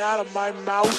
out of my mouth?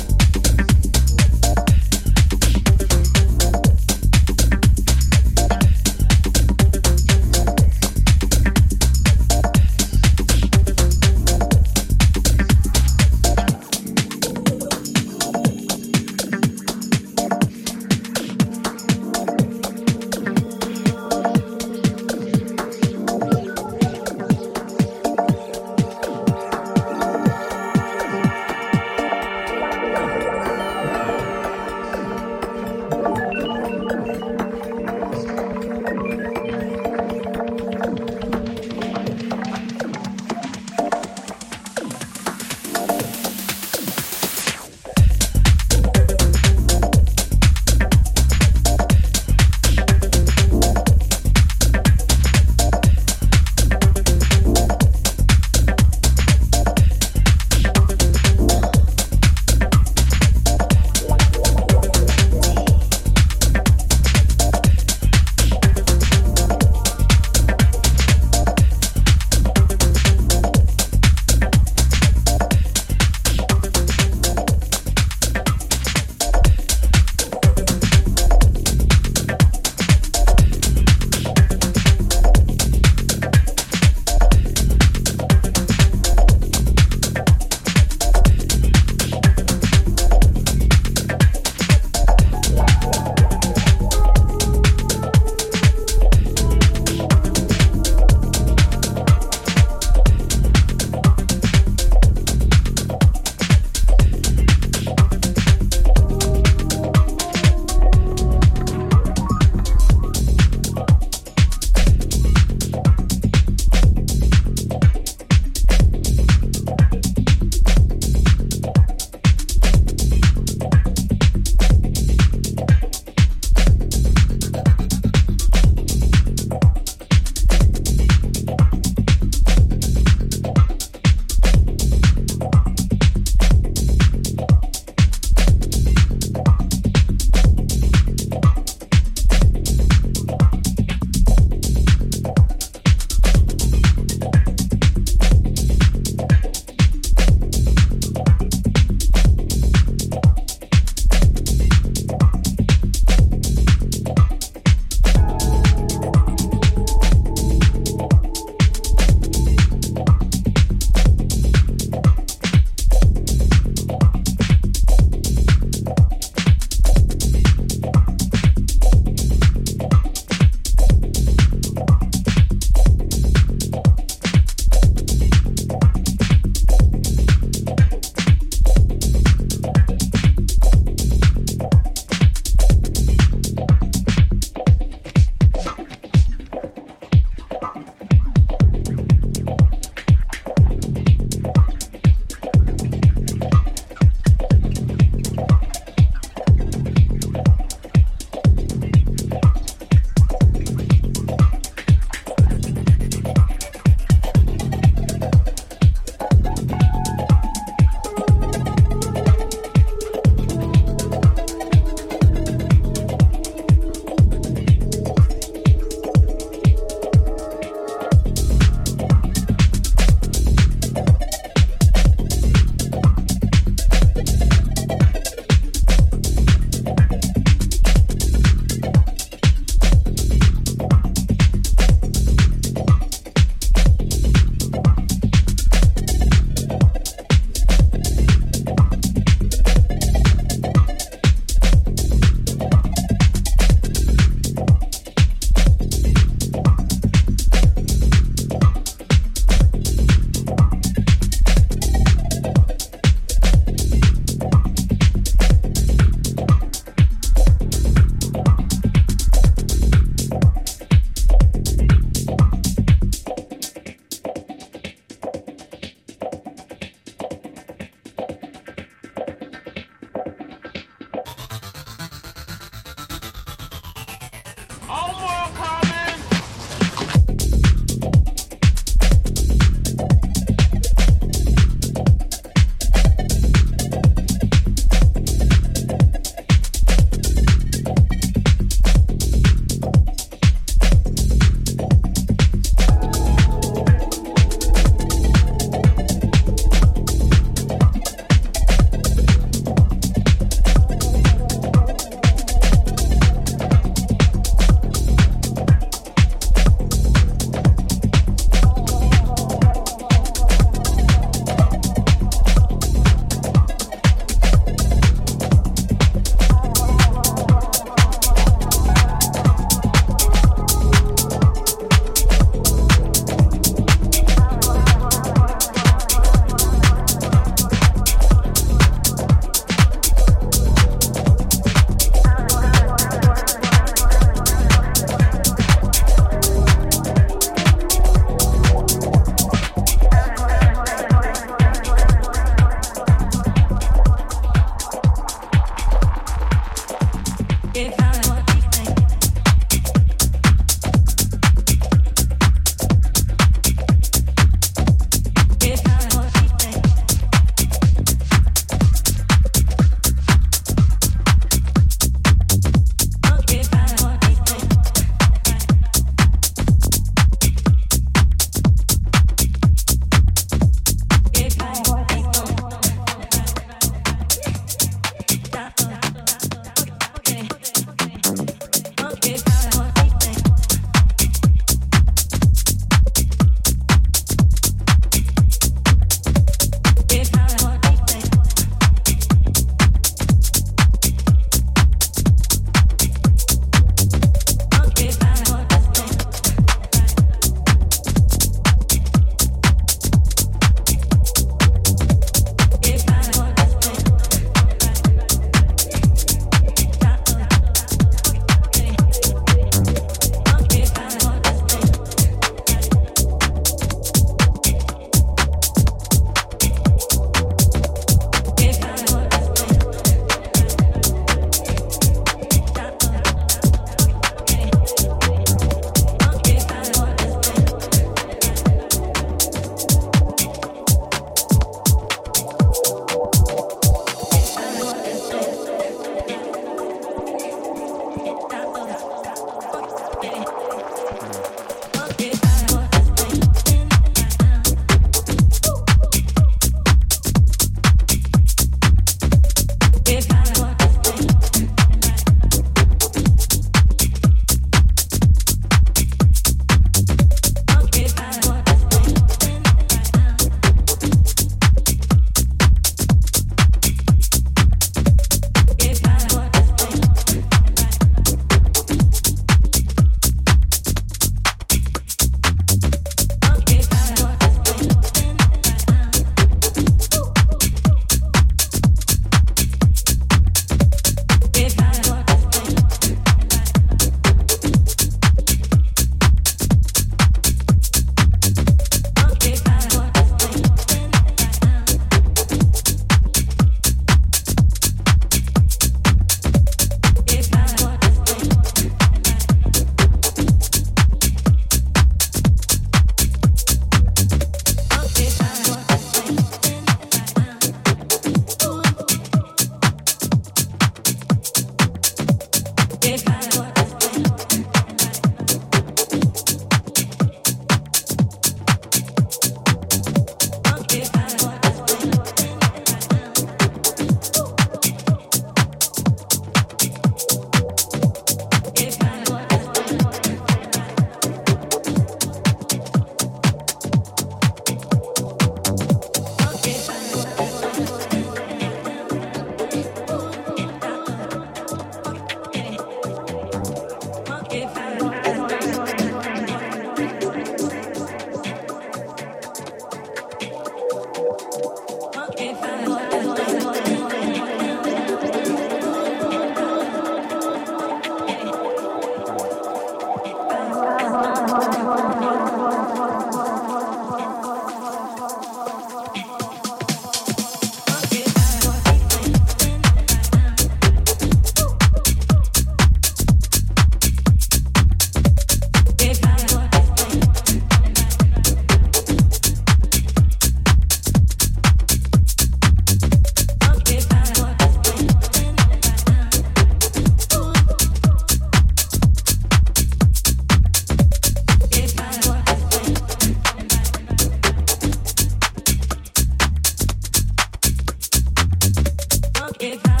it I